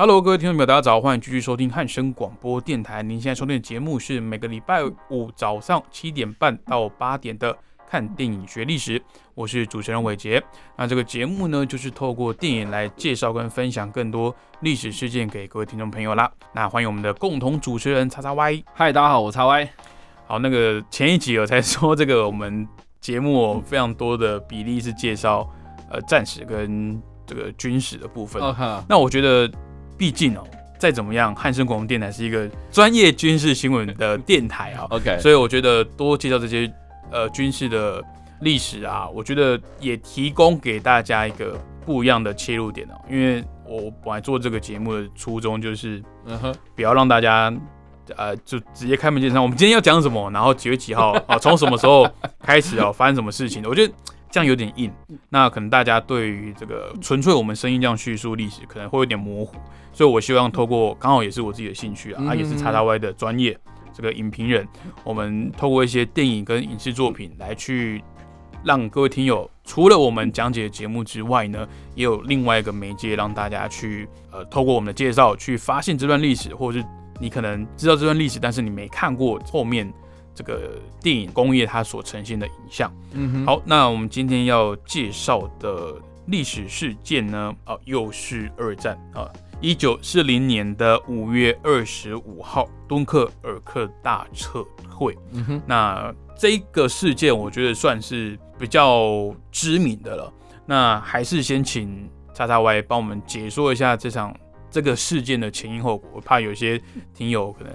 Hello，各位听众朋友，大家好，欢迎继续收听汉声广播电台。您现在收听的节目是每个礼拜五早上七点半到八点的《看电影学历史》，我是主持人伟杰。那这个节目呢，就是透过电影来介绍跟分享更多历史事件给各位听众朋友啦。那欢迎我们的共同主持人叉叉 Y。嗨，大家好，我叉 Y。好，那个前一集我才说这个我们节目非常多的比例是介绍呃战史跟这个军史的部分。那我觉得。毕竟哦，再怎么样，汉声广播电台是一个专业军事新闻的电台啊。OK，所以我觉得多介绍这些呃军事的历史啊，我觉得也提供给大家一个不一样的切入点哦。因为我本来做这个节目的初衷就是，嗯哼，不要让大家呃就直接开门见山，我们今天要讲什么，然后几月几号啊，从什么时候开始啊，发生什么事情？我觉得。这样有点硬，那可能大家对于这个纯粹我们声音这样叙述历史可能会有点模糊，所以我希望透过刚好也是我自己的兴趣啊，也是叉叉 Y 的专业这个影评人，我们透过一些电影跟影视作品来去让各位听友，除了我们讲解节目之外呢，也有另外一个媒介让大家去呃透过我们的介绍去发现这段历史，或者是你可能知道这段历史，但是你没看过后面。这个电影工业它所呈现的影像，嗯哼，好，那我们今天要介绍的历史事件呢，啊，又是二战啊，一九四零年的五月二十五号，敦刻尔克大撤退，嗯哼，那这个事件我觉得算是比较知名的了，那还是先请叉叉 Y 帮我们解说一下这场这个事件的前因后果，我怕有些听友可能。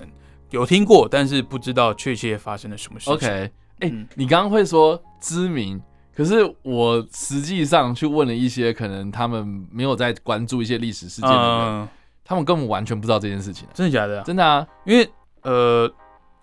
有听过，但是不知道确切发生了什么事情。OK，哎，你刚刚会说知名，可是我实际上去问了一些可能他们没有在关注一些历史事件的人，他们根本完全不知道这件事情。真的假的？真的啊，因为呃，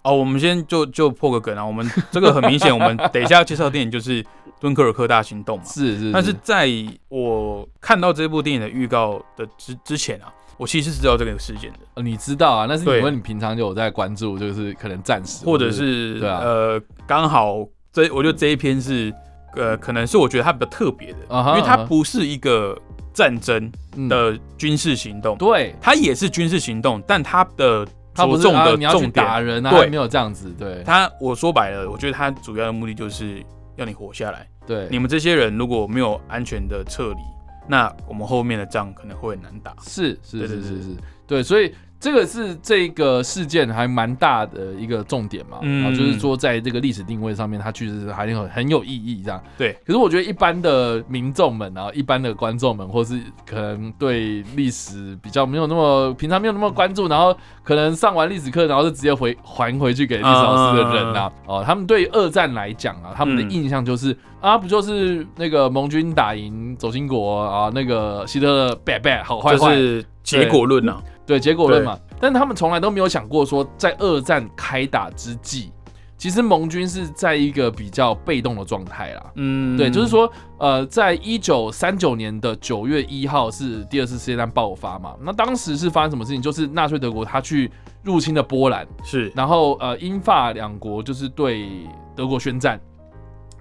哦，我们先就就破个梗啊，我们 这个很明显，我们等一下要介绍的电影就是《敦刻尔克大行动》嘛。是是。但是在我看到这部电影的预告的之之前啊。我其实是知道这个事件的，呃，你知道啊？那是因为你平常就有在关注，就是可能暂时，或者是对啊，呃，刚好这我觉得这一篇是，呃，可能是我觉得它比较特别的，因为它不是一个战争的军事行动，对，它也是军事行动，但它的着重的重点打人啊，对，没有这样子，对，他我说白了，我觉得他主要的目的就是要你活下来，对，你们这些人如果没有安全的撤离。那我们后面的仗可能会很难打，是是是是是，对，所以。这个是这个事件还蛮大的一个重点嘛，嗯，就是说在这个历史定位上面，它确实是还很很有意义这样。对，可是我觉得一般的民众们啊，一般的观众们，或是可能对历史比较没有那么平常没有那么关注，然后可能上完历史课，然后就直接回还回去给历史老师的人呐，哦，他们对二战来讲啊，他们的印象就是啊，不就是那个盟军打赢轴心国啊，那个希特勒 bad bad 好坏坏，就是结果论呐。对结果论嘛，但他们从来都没有想过说，在二战开打之际，其实盟军是在一个比较被动的状态啦。嗯，对，就是说，呃，在一九三九年的九月一号是第二次世界大战爆发嘛，那当时是发生什么事情？就是纳粹德国他去入侵了波兰，是，然后呃，英法两国就是对德国宣战，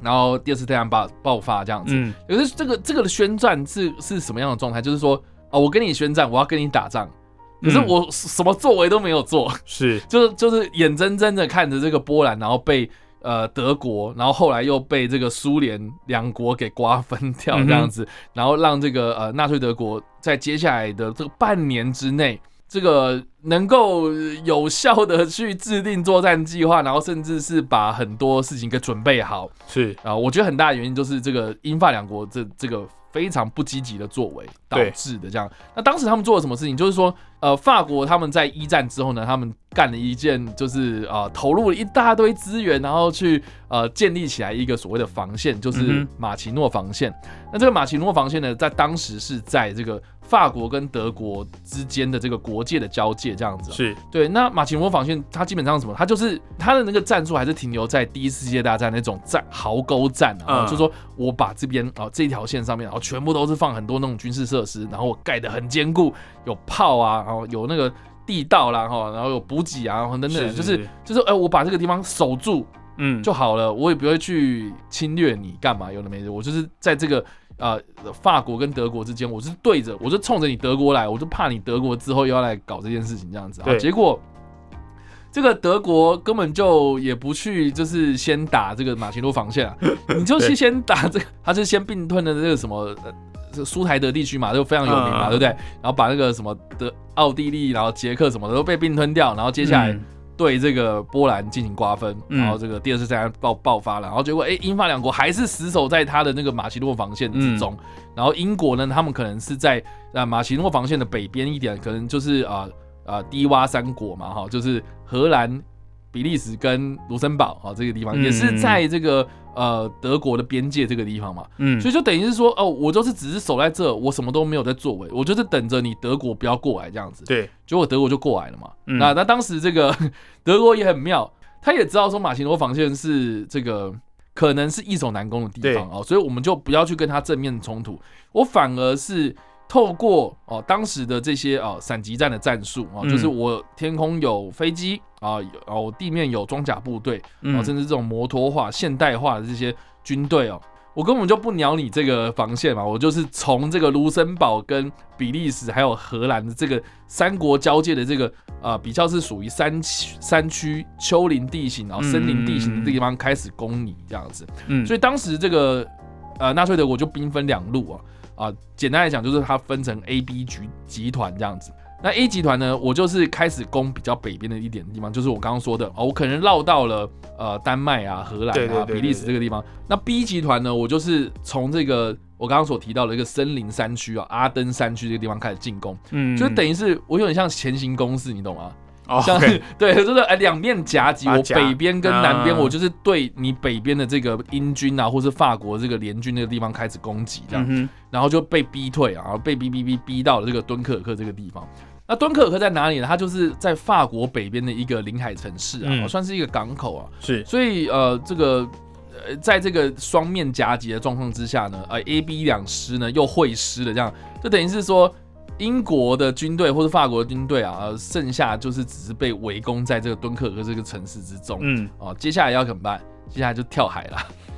然后第二次大战爆爆发这样子。嗯，可是这个这个的宣战是是什么样的状态？就是说，哦，我跟你宣战，我要跟你打仗。可是我什么作为都没有做，是，就是就是眼睁睁的看着这个波兰，然后被呃德国，然后后来又被这个苏联两国给瓜分掉这样子，然后让这个呃纳粹德国在接下来的这个半年之内，这个能够有效的去制定作战计划，然后甚至是把很多事情给准备好，是。啊，我觉得很大的原因就是这个英法两国这这个非常不积极的作为导致的。这样，那当时他们做了什么事情？就是说，呃，法国他们在一战之后呢，他们干了一件就是啊、呃投入了一大堆资源，然后去呃建立起来一个所谓的防线，就是马奇诺防线。那这个马奇诺防线呢，在当时是在这个法国跟德国之间的这个国界的交界这样子哦、是对，那马奇诺防线它基本上是什么？它就是它的那个战术还是停留在第一次世界大战那种战壕沟战啊，嗯就说我把这边啊、这一条线上面，然后全部都是放很多那种军事设施，然后我盖的很坚固，有炮啊，然后有那个地道啦，哈，然后有补给啊，然后等等，是是就是是就是哎、我把这个地方守住嗯，就好了，我也不会去侵略你干嘛，有的没的，我就是在这个。呃，法国跟德国之间，我是对着，我就冲着你德国来，我就怕你德国之后又要来搞这件事情这样子啊。结果这个德国根本就也不去，就是先打这个马奇诺防线啊，你就去先打这个，他是先并吞的这个什么。呃这个苏台德地区嘛，就非常有名嘛，嗯对不对？然后把那个什么德奥地利，然后捷克什么的都被并吞掉，然后接下来嗯对这个波兰进行瓜分，嗯。然后这个第二次战争爆爆发了，然后结果哎，英法两国还是死守在他的那个马其诺防线之中，嗯然后英国呢，他们可能是在啊马其诺防线的北边一点，可能就是啊啊低洼三国嘛，哈，就是荷兰、比利时跟卢森堡啊这个地方，嗯也是在这个呃德国的边界这个地方嘛，嗯，所以就等于是说，哦，我就是只是守在这，我什么都没有在作为，我就是等着你德国不要过来这样子。对，结果德国就过来了嘛。嗯那那当时这个 德国也很妙，他也知道说马奇诺防线是这个可能是易守难攻的地方哦，所以我们就不要去跟他正面冲突，我反而是。透过哦当时的这些哦闪击战的战术哦，嗯。就是我天空有飞机啊，有哦地面有装甲部队，哦，嗯甚至这种摩托化、现代化的这些军队哦，我根本就不鸟你这个防线嘛，我就是从这个卢森堡跟比利时还有荷兰的这个三国交界的这个啊、呃比较是属于山区山区丘陵地形，然后森林地形的地方开始攻你这样子，嗯，所以当时这个呃纳粹德国就兵分两路啊啊，简单来讲就是它分成 A、B 局集团这样子。那 A 集团呢，我就是开始攻比较北边的一点地方，就是我刚刚说的哦，我可能绕到了呃丹麦啊、荷兰啊、比利时这个地方。那 B 集团呢，我就是从这个我刚刚所提到的一个森林山区啊、阿登山区这个地方开始进攻，嗯就等于是我有点像前行攻势，你懂吗？哦像，OK，对，就是哎两面夹击，我北边跟南边，嗯我就是对你北边的这个英军啊，或是法国这个联军那个地方开始攻击，这样，嗯，然后就被逼退啊，然后被逼逼逼逼到了这个敦刻尔克这个地方。那敦刻尔克在哪里呢？它就是在法国北边的一个临海城市啊，嗯算是一个港口啊。是，所以呃，这个呃，在这个双面夹击的状况之下呢，呃，A、B 两师呢又会师了，这样就等于是说。英国的军队或者法国的军队啊，呃，剩下就是只是被围攻在这个敦刻尔克这个城市之中。嗯，哦，接下来要怎么办？接下来就跳海了，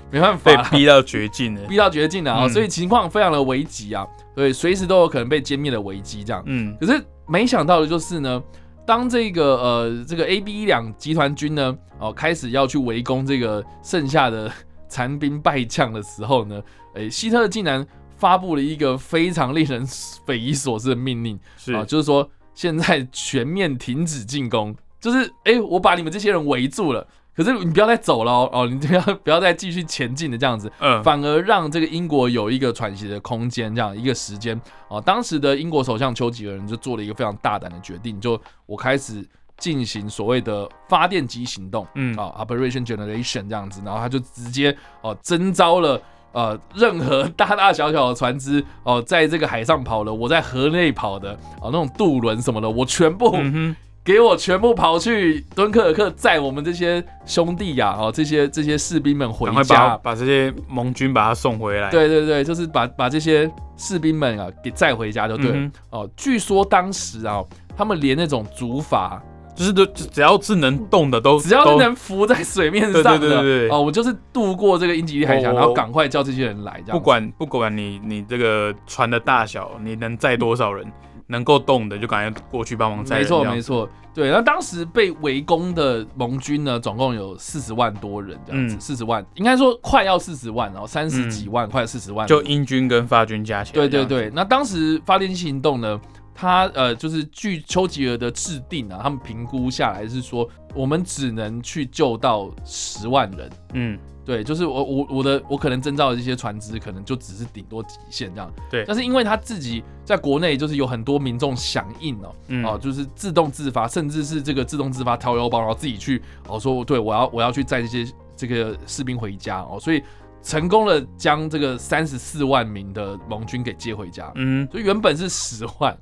没办法被，逼到绝境了，逼到绝境了啊、嗯所以情况非常的危急啊，所以，随时都有可能被歼灭的危机这样。嗯可是没想到的就是呢，当这个呃这个 A、B 两集团军呢，哦开始要去围攻这个剩下的残兵败将的时候呢，诶，希特勒竟然发布了一个非常令人匪夷所思的命令是啊，就是说现在全面停止进攻，就是诶，我把你们这些人围住了。可是你不要再走了哦，哦，你不要 不要再继续前进的这样子，嗯反而让这个英国有一个喘息的空间，这样一个时间啊。当时的英国首相丘吉尔人就做了一个非常大胆的决定，就我开始进行所谓的发电机行动，嗯啊，Operation Generation 这样子，然后他就直接哦征召了。呃，任何大大小小的船只 哦，在这个海上跑的，我在河内跑的，哦，那种渡轮什么的，我全部嗯，给我全部跑去敦刻尔克，载我们这些兄弟呀、哦，这些这些士兵们回家。把，把这些盟军把他送回来，，对对对，就是把把这些士兵们啊给载回家就对了、嗯哦。据说当时啊，他们连那种竹筏，就是都只要是能动的都只要都是能浮在水面上的，对对对对对哦，我就是渡过这个英吉利海峡，哦然后赶快叫这些人来，这样不管不管你你这个船的大小，你能载多少人，能够动的就赶快过去帮忙载。没错没错，对。那当时被围攻的盟军呢，总共有四十万多人这样子，嗯四十、万，应该说快要四十万，然后三十几万，快四十万，就英军跟法军加起来。对对，对。那当时发电机行动呢，他呃，就是据丘吉尔的制定啊，他们评估下来是说，我们只能去救到十万人。嗯，对，就是我我我的我可能征召的这些船只，可能就只是顶多极限这样。对但是因为他自己在国内就是有很多民众响应哦，嗯哦，就是自动自发，甚至是这个自动自发掏腰包，然后自己去哦说，对我要我要去载这些这个士兵回家哦，所以成功了将这个三十四万名的盟军给接回家。嗯，所以原本是十万，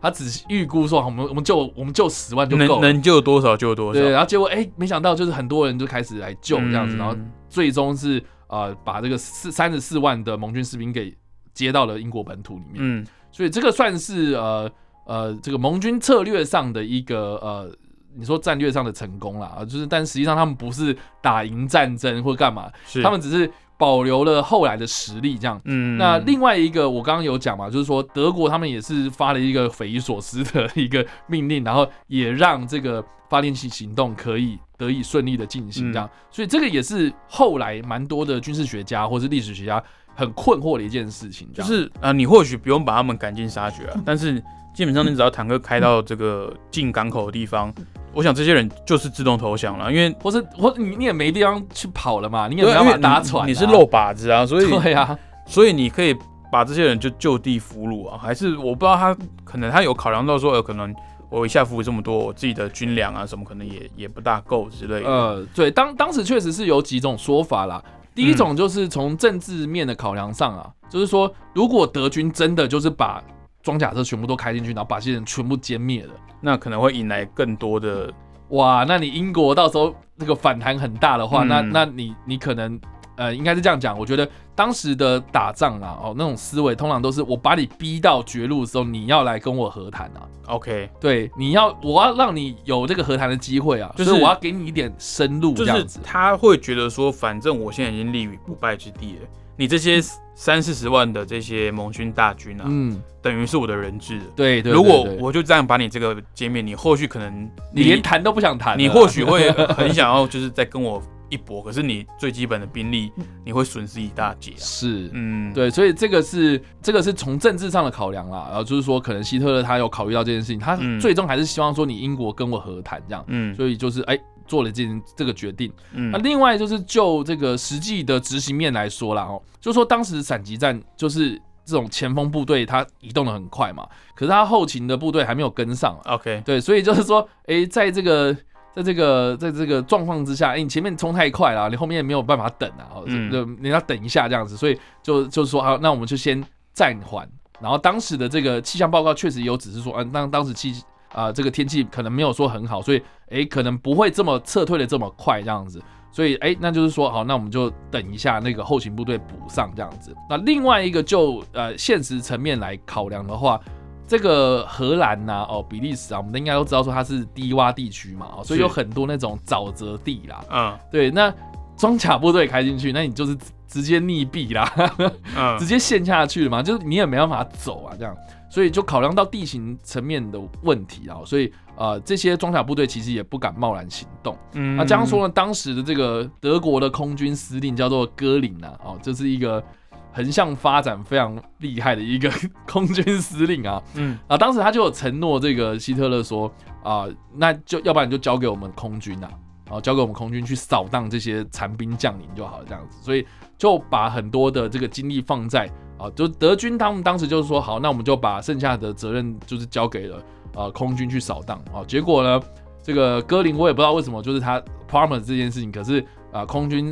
他只预估说我们我们救我们救十万就够了。能能救多少救多少。对，然后结果哎、没想到就是很多人就开始来救这样子，嗯然后最终是呃把这个四三十四万的盟军士兵给接到了英国本土里面，嗯所以这个算是呃呃这个盟军策略上的一个呃。你说战略上的成功啦，啊，就是，但实际上他们不是打赢战争或干嘛，他们只是保留了后来的实力这样。嗯。那另外一个，我刚刚有讲嘛，就是说德国他们也是发了一个匪夷所思的一个命令，然后也让这个发电机行动可以得以顺利的进行，这样，所以这个也是后来蛮多的军事学家或是历史学家很困惑的一件事情，就是啊、你或许不用把他们赶尽杀绝啊，但是基本上你只要坦克开到这个进港口的地方，我想这些人就是自动投降了，因为或是或你你也没地方去跑了嘛，你也对没办法因为你搭船啊、你是漏靶子啊，所以 对啊，所以你可以把这些人就就地俘虏啊，还是我不知道他可能他有考量到说，呃，可能我一下俘虏这么多，我自己的军粮啊什么可能也也不大够之类的。呃，对，当当时确实是有几种说法啦。第一种就是从政治面的考量上啊，就是说，如果德军真的就是把装甲车全部都开进去，然后把这些人全部歼灭了，那可能会引来更多的哇，那你英国到时候那个反弹很大的话，嗯那那你你可能呃，应该是这样讲，我觉得当时的打仗啊，哦，那种思维通常都是我把你逼到绝路的时候，你要来跟我和谈啊。OK，对，你要我要让你有这个和谈的机会啊，就是我要给你一点生路，这样子。他会觉得说，反正我现在已经立于不败之地了，你这些三四十万的这些盟军大军啊，嗯，等于是我的人质了。对对。如果我就这样把你这个歼灭，你后续可能你连谈都不想谈，你或许会 很想要就是再跟我一搏，可是你最基本的兵力你会损失一大截啊。是。嗯，对，所以这个是这个是从政治上的考量啦，然后就是说，可能希特勒他有考虑到这件事情，他嗯最终还是希望说你英国跟我和谈这样，嗯所以就是哎做了这这个决定。嗯那另外就是就这个实际的执行面来说啦，哦，就说当时闪击战就是这种前锋部队它移动的很快嘛，可是它后勤的部队还没有跟上啊，OK，对，所以就是说，哎，在这个。在这个在这个状况之下，哎，你前面冲太快了，你后面也没有办法等啊，哦，嗯就你要等一下这样子，所以就就是说，好，那我们就先暂缓。然后当时的这个气象报告确实有指示说，嗯、当当时气啊、这个天气可能没有说很好，所以哎可能不会这么撤退的这么快这样子。所以哎，那就是说好，那我们就等一下那个后勤部队补上这样子。那另外一个就呃现实层面来考量的话，这个荷兰呐、哦，比利时啊，我们应该都知道说它是低洼地区嘛，哦，所以有很多那种沼泽地啦。嗯对，那装甲部队开进去，那你就是直直接溺毙啦，直嗯接陷下去了嘛，就是你也没办法走啊，这样，所以就考量到地形层面的问题啊，所以呃，这些装甲部队其实也不敢贸然行动。嗯。那这样说呢，当时的这个德国的空军司令叫做戈林啊，哦，这是一个横向发展非常厉害的一个 空军司令啊，嗯。啊，当时他就有承诺这个希特勒说啊，那就要不然你就交给我们空军啊，啊，交给我们空军去扫荡这些残兵将领就好了，这样子，所以就把很多的这个精力放在啊，就德军他们当时就是说好，那我们就把剩下的责任就是交给了呃空军去扫荡啊，结果呢，这个戈林我也不知道为什么，就是他 promise 这件事情，可是啊，空军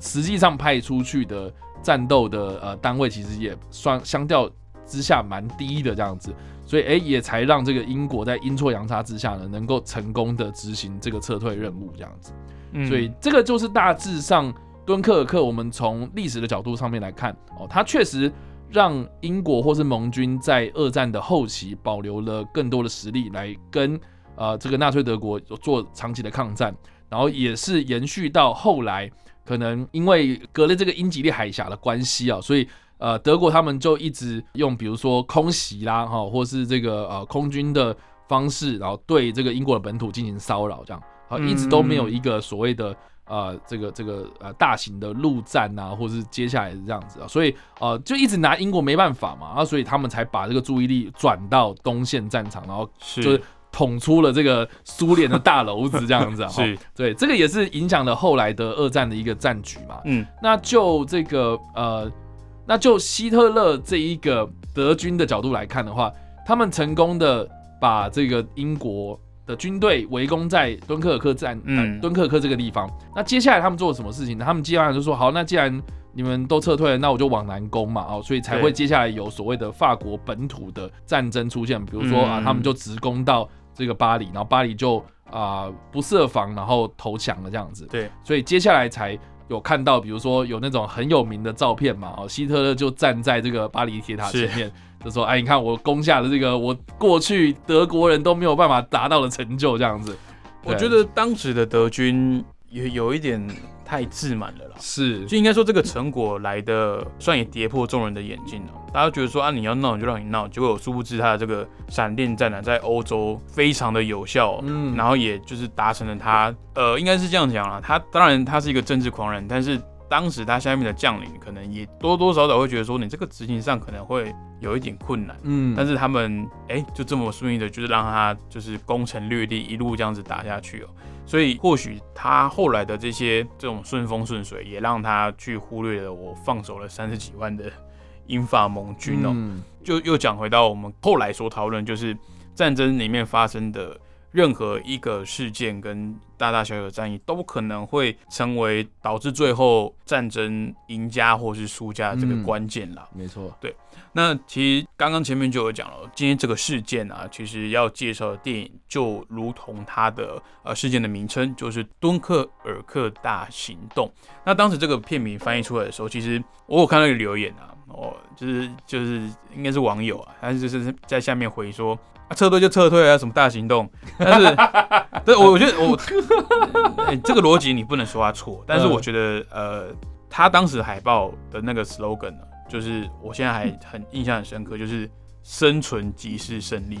实际上派出去的战斗的呃单位其实也算相较之下蛮低的这样子，所以哎也才让这个英国在阴错阳差之下呢，能够成功的执行这个撤退任务这样子。嗯所以这个就是大致上敦刻尔克，我们从历史的角度上面来看哦，它确实让英国或是盟军在二战的后期保留了更多的实力来跟呃这个纳粹德国做长期的抗战，然后也是延续到后来，可能因为隔了这个英吉利海峡的关系啊，所以。呃，德国他们就一直用比如说空袭啦，哈，或是这个呃空军的方式，然后对这个英国的本土进行骚扰，这样啊，一直都没有一个所谓的呃这个这个呃大型的陆战啊，或者是接下来是这样子啊，所以呃就一直拿英国没办法嘛，然后所以他们才把这个注意力转到东线战场，然后就是捅出了这个苏联的大篓子这样子啊，是。对，这个也是影响了后来的二战的一个战局嘛。嗯，那就这个呃，那就希特勒这一个德军的角度来看的话，他们成功的把这个英国的军队围攻在敦刻尔克站，嗯敦刻尔克这个地方。那接下来他们做了什么事情呢？他们接下来就说，好，那既然你们都撤退了，那我就往南攻嘛，哦，所以才会接下来有所谓的法国本土的战争出现，比如说啊，嗯他们就直攻到这个巴黎，然后巴黎就啊、不设防，然后投降了这样子。对，所以接下来才有看到，比如说有那种很有名的照片嘛，哦，希特勒就站在这个巴黎铁塔前面，就说：“哎，你看我攻下了这个我过去德国人都没有办法达到的成就，这样子。”我觉得当时的德军也有一点太自满了啦。是，就应该说这个成果来的算也跌破众人的眼镜了。大家觉得说啊，你要闹你就让你闹，结果殊不知他的这个闪电战呢，在欧洲非常的有效，嗯然后也就是达成了他呃，应该是这样讲啦。他当然他是一个政治狂人，但是当时他下面的将领可能也多多少少会觉得说，你这个执行上可能会有一点困难。嗯，但是他们哎、就这么顺利的，就是让他就是攻城略地，一路这样子打下去哦。所以或许他后来的这些这种顺风顺水，也让他去忽略了我放手了三十几万的英法盟军哦。嗯就又讲回到我们后来所讨论，就是战争里面发生的任何一个事件跟大大小小的战役，都可能会成为导致最后战争赢家或是输家的这个嗯关键啦。没错，对那其实刚刚前面就有讲了，今天这个事件啊，其实要介绍的电影就如同它的呃事件的名称，就是敦刻尔克大行动。那当时这个片名翻译出来的时候，其实我有看到一个留言啊，哦，就是就是应该是网友啊，他就是在下面回说。啊，撤退就撤退啊，什么大行动？但是，对我我觉得我、欸这个逻辑你不能说他错，但是我觉得呃，他当时海报的那个 slogan 呢，就是我现在还很印象很深刻，就是生存即是胜利，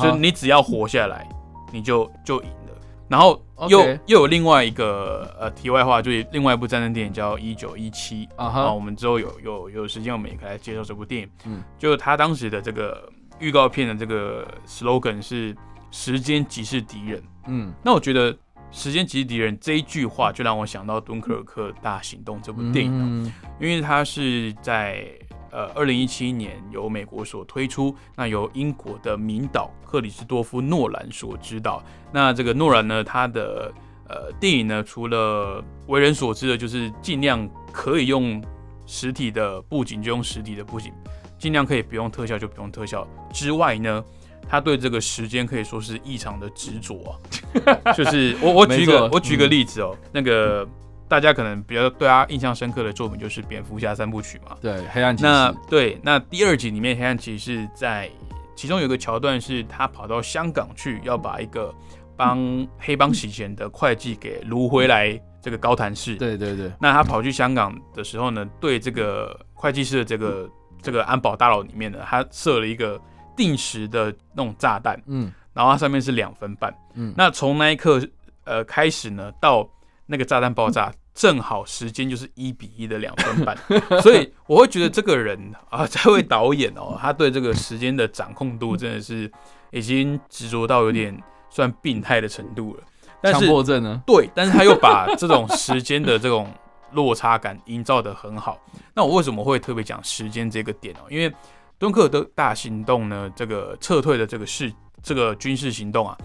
就是你只要活下来，你就就赢了。然后又又有另外一个呃题外话，就是另外一部战争电影叫《一九一七》啊我们之后有有有时间，我们也可以来介绍这部电影。嗯。嗯，就他当时的这个预告片的这个 slogan 是“时间即是敌人”。嗯。那我觉得“时间即是敌人”这一句话，就让我想到《敦刻尔克大行动》这部电影哦、嗯。因为它是在呃二零一七年由美国所推出，那由英国的名导克里斯多夫诺兰所指导。那这个诺兰呢，他的呃电影呢，除了为人所知的，就是尽量可以用实体的布景就用实体的布景，尽量可以不用特效就不用特效之外呢。他对这个时间可以说是异常的执着啊，就是我我举个我举个嗯例子哦，那个大家可能比较对他印象深刻的作品就是蝙蝠侠三部曲嘛。对，黑暗骑士那对，那第二集里面黑暗骑士在其中有个桥段是他跑到香港去，要把一个帮黑帮洗钱的会计给掳回来这个高谭市。对对对，那他跑去香港的时候呢，对这个会计师的这个这个安保大楼里面呢，他设了一个定时的那种炸弹，嗯然后它上面是两分半。嗯那从那一刻呃开始呢，到那个炸弹爆炸，正好时间就是一比一的两分半，所以我会觉得这个人啊，这位导演哦，他对这个时间的掌控度真的是已经执着到有点算病态的程度了。但强是迫症呢？对，但是他又把这种时间的这种落差感营造的很好。那我为什么会特别讲时间这个点哦？因为敦刻尔克大行动呢，这个撤退的这个事，这个军事行动啊，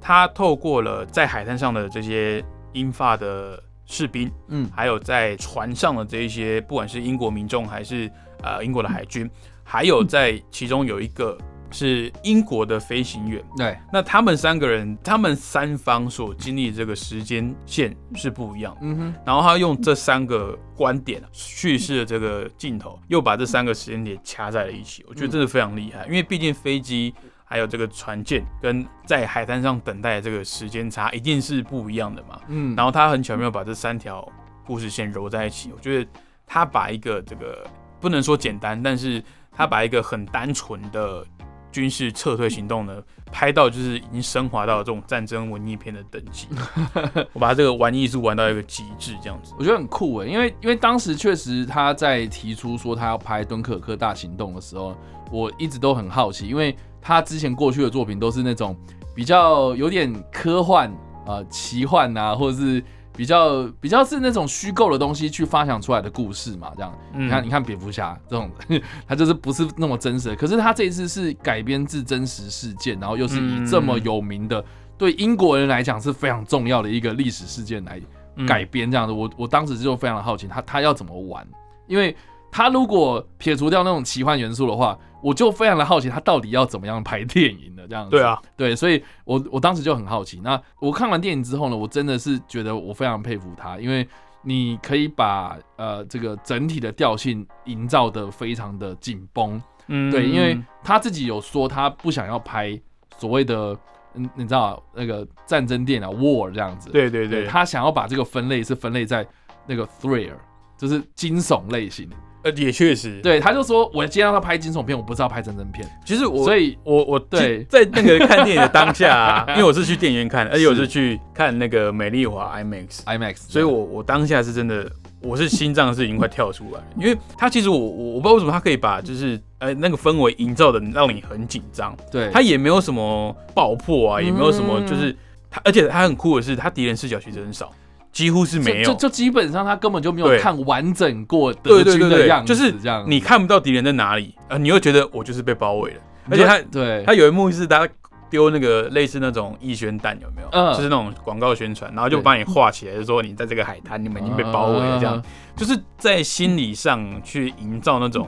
他透过了在海滩上的这些英法的士兵，嗯还有在船上的这一些，不管是英国民众还是呃英国的海军，还有在其中有一个是英国的飞行员。对，那他们三个人，他们三方所经历这个时间线是不一样的。嗯哼，然后他用这三个观点叙事的这个镜头，又把这三个时间点掐在了一起，我觉得真的非常厉害。因为毕竟飞机还有这个船舰跟在海滩上等待的这个时间差一定是不一样的嘛。嗯，然后他很巧妙把这三条故事线揉在一起，我觉得他把一个这个不能说简单，但是他把一个很单纯的军事撤退行动呢，拍到就是已经升华到这种战争文艺片的等级。我把这个玩艺术玩到一个极致，这样子。我觉得很酷诶，因为因为当时确实他在提出说他要拍敦刻尔克大行动的时候，我一直都很好奇，因为他之前过去的作品都是那种比较有点科幻啊、奇幻啊，或者是比较比较是那种虚构的东西去发想出来的故事嘛，这样。嗯你看，你看蝙蝠侠这种，他就是不是那么真实的。可是他这一次是改编自真实事件，然后又是以这么有名的，对英国人来讲是非常重要的一个历史事件来嗯改编这样的。我我当时就非常的好奇，他他要怎么玩？因为他如果撇除掉那种奇幻元素的话，我就非常的好奇他到底要怎么样拍电影的这样子。对啊，对，所以我我当时就很好奇。那我看完电影之后呢，我真的是觉得我非常佩服他，因为你可以把呃这个整体的调性营造的非常的紧绷。嗯对，因为他自己有说他不想要拍所谓的嗯，你知道那个战争电影啊 war 这样子。对对对，他想要把这个分类是分类在那个 thriller，就是惊悚类型。呃也确实，对，他就说我今天要拍惊悚片，我不知道拍战争片，其实我所以我我对。在那个看电影的当下、啊，因为我是去电影院看，而且我是去看那个美丽华 IMAX，IMAX，所以我我当下是真的，我是心脏是已经快跳出来，因为他其实我我我不知道为什么他可以把就是呃那个氛围营造的让你很紧张，对。他也没有什么爆破啊，也没有什么嗯就是他，而且他很酷的是他敌人视角其实很少，几乎是没有。就就就基本上他根本就没有看完整过的样，子，就是这样。你看不到敌人在哪里，呃，你又觉得我就是被包围了，而且他对。他有一幕是他丢那个类似那种逸宣弹，有没有？嗯。就是那种广告宣传，然后就对把你画起来，就说你在这个海滩，你们已经被包围了，这样。嗯，就是在心理上去营造那种，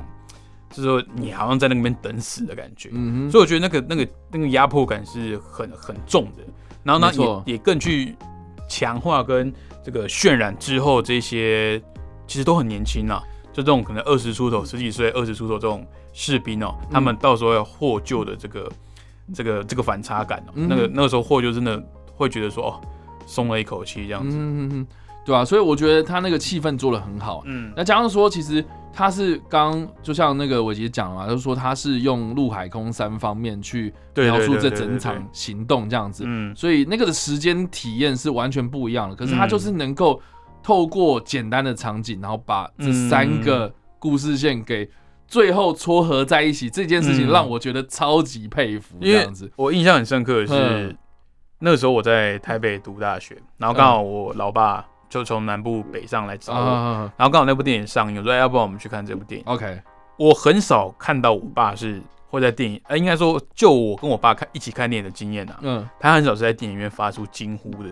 就是说你好像在那边等死的感觉。嗯，所以我觉得那个那个那个压迫感是很很重的，然后呢也也更去强化跟这个渲染之后这些其实都很年轻啊，就这种可能二十出头、十几岁、二十出头这种士兵哦、他们到时候要获救的这个这个这个反差感哦、嗯那个那个时候获救真的会觉得说哦松了一口气这样子，对啊，所以我觉得他那个气氛做的很好。嗯。那加上说，其实他是刚就像那个伟杰讲了嘛，就是说他是用陆海空三方面去描述这整场行动这样子，嗯。所以那个的时间体验是完全不一样的。可是他嗯就是能够透过简单的场景，然后把这三个故事线给最后撮合在一起，这件事情嗯。让我觉得超级佩服。这样子，我印象很深刻的是嗯，那个时候我在台北读大学，然后刚好我老爸就从南部北上来找我，啊然后刚好那部电影上映，我说哎要不然我们去看这部电影。，OK，我很少看到我爸是会在电影，呃，应该说就我跟我爸看一起看电影的经验啊，嗯，他很少是在电影院发出惊呼的，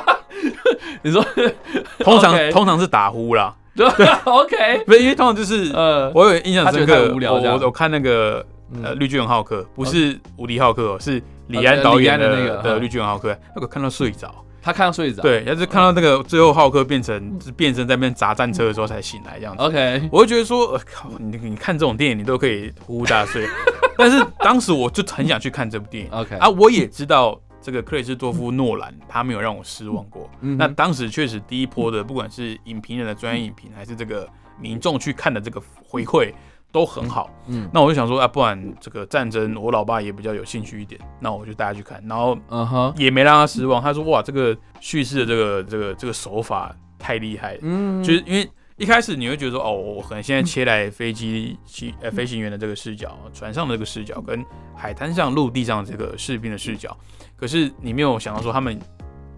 你说 通常通常是打呼啦，OK，不是因为通常就是呃，我有印象深刻，太无聊我我我看那个呃嗯绿巨人浩克，不是无敌浩克哦，是李安导演的那个嗯。的绿巨人浩克，那个看到睡着。他看到睡着，对，他是看到那个最后浩克变成是变身在那边砸战车的时候才醒来这样子，，OK，我会觉得说，呃靠，你你看这种电影你都可以呼呼大睡，但是当时我就很想去看这部电影。OK 啊，我也知道这个克里斯多夫诺兰他没有让我失望过，嗯那当时确实第一波的不管是影评人的专业影评还是这个民众去看的这个回馈都很好，嗯那我就想说啊，不然这个战争我老爸也比较有兴趣一点，那我就带他去看，然后嗯哼，也没让他失望。他说：“哇，这个叙事的这个这个这个手法太厉害了。嗯，就是因为一开始你会觉得说，哦，我可能现在切来飞机机呃飞行员的这个视角，船上的这个视角，跟海滩上陆地上这个士兵的视角，可是你没有想到说他们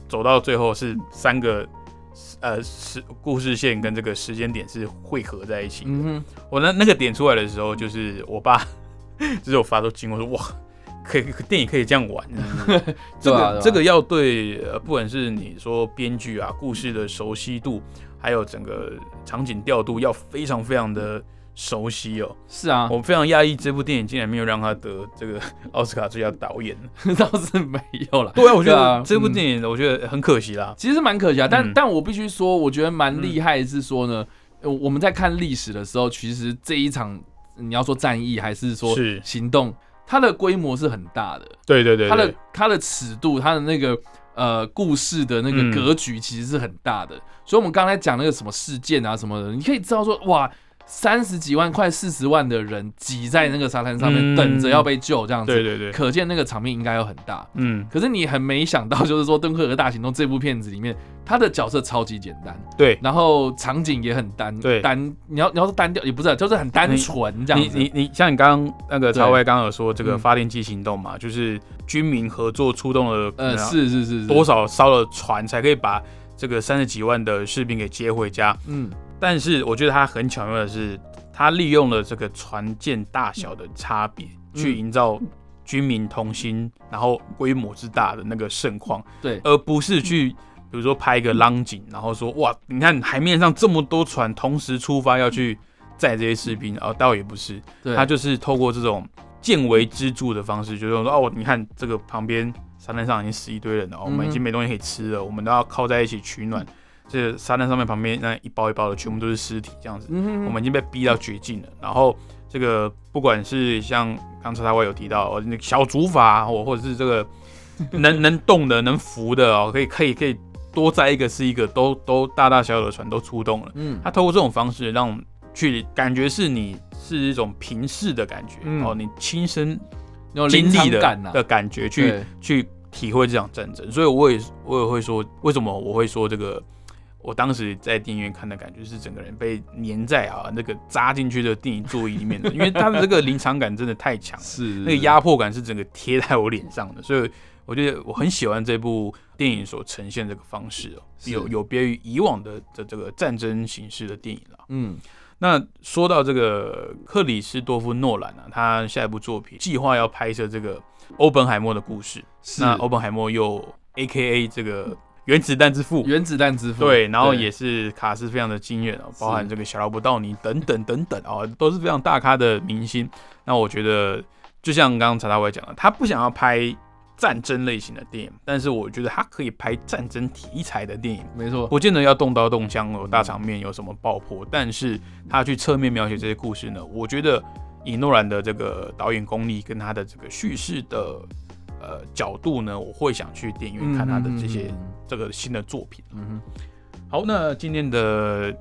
走到最后是三个呃时故事线跟这个时间点是汇合在一起的。嗯哼，我那那个点出来的时候，就是我爸 就是我发出惊我说：“哇，可以可电影可以这样玩。啊”这个、啊啊这个要对呃，不管是你说编剧啊、故事的熟悉度，还有整个场景调度，要非常非常的熟悉哦。是啊，我非常讶异，这部电影竟然没有让他得这个 奥斯卡最佳导演。倒是没有了。对啊，我觉得这部嗯电影我觉得很可惜啦。其实蛮可惜啊，但、嗯但我必须说，我觉得蛮厉害的是说呢，呃我们在看历史的时候，其实这一场你要说战役还是说是行动，它的规模是很大的，对对对它的，它的尺度，它的那个呃故事的那个嗯格局其实是很大的。所以，我们刚才讲那个什么事件啊什么的，你可以知道说，哇，三十几万、快四十万的人挤在那个沙滩上面，嗯等着要被救，这样子。对对对，可见那个场面应该有很大。嗯，可是你很没想到，就是说《敦刻尔克大行动》这部片子里面，他的角色超级简单，对。然后场景也很单，对单你要你要说单调也不是，就是很单纯这样子。你你你像你刚刚那个对曹威刚刚有说这个嗯发电机行动嘛，就是军民合作出动了呃，是是是多少烧了船才可以把这个三十几万的士兵给接回家。嗯但是我觉得他很巧妙的是，他利用了这个船舰大小的差别，嗯去营造军民同心，然后规模之大的那个盛况，对而不是去。比如说拍一个浪景，然后说哇，你看海面上这么多船同时出发要去载这些士兵，哦，倒也不是，对，他就是透过这种见微知著的方式，就是说哦，你看这个旁边沙滩上已经死一堆人了，我们已经没东西可以吃了，我们都要靠在一起取暖。这沙滩上面旁边那一包一包的全部都是尸体，这样子，嗯我们已经被逼到绝境了。然后这个不管是像刚才他会有提到哦那个小竹筏，或或者是这个 能能动的、能浮的哦，可以可以可以多载一个是一个，都都大大小小的船都出动了。嗯他透过这种方式让去感觉是你是一种平视的感觉、嗯哦，你亲身经历的的感觉去去体会这场战争，所以我也我也会说，为什么我会说这个？我当时在电影院看的感觉是整个人被粘在啊那个扎进去的电影座椅里面的，因为他的这个临场感真的太强了，是那个压迫感是整个贴在我脸上的，所以我觉得我很喜欢这部电影所呈现这个方式哦，是有有别于以往的的这个战争形式的电影了。嗯那说到这个克里斯多夫诺兰啊，他下一部作品计划要拍摄这个欧本海默的故事。那欧本海默又 A K A 这个原子弹之父，原子弹之父，对，然后也是卡斯非常的惊艳哦，包含这个小罗伯道尼等等等等哦，都是非常大咖的明星。那我觉得，就像刚刚查大伟讲的，他不想要拍战争类型的电影，但是我觉得他可以拍战争题材的电影。没错，不见得要动刀动枪，哦大场面，有什么爆破，但是他去侧面描写这些故事呢？我觉得以诺兰的这个导演功力跟他的这个叙事的呃角度呢，我会想去电影院看他的这些、嗯这个新的作品。嗯哼好，那今天的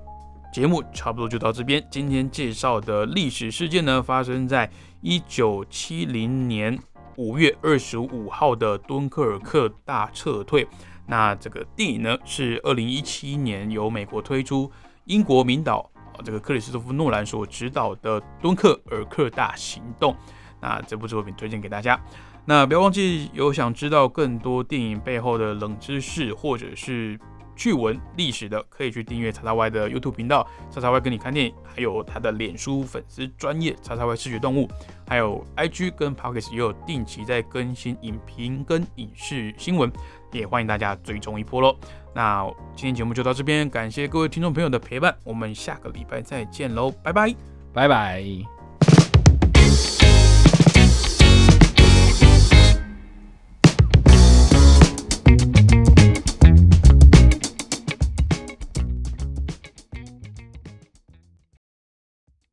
节目差不多就到这边。今天介绍的历史事件呢，发生在一九七零年五月二十五号的敦刻尔克大撤退。那这个电影呢，是二零一七年由美国推出，英国名导啊这个克里斯托夫诺兰所执导的《敦刻尔克大行动》。那这部作品推荐给大家。那不要忘记，有想知道更多电影背后的冷知识或者是趣闻历史的，可以去订阅叉叉 Y 的 YouTube 频道，叉叉 Y 跟你看电影，还有他的脸书粉丝专业叉叉 Y 视觉动物，还有 IG 跟 Pocket 也有定期在更新影评跟影视新闻，也欢迎大家追踪一波喽。那今天节目就到这边，感谢各位听众朋友的陪伴，我们下个礼拜再见喽，拜拜。拜拜。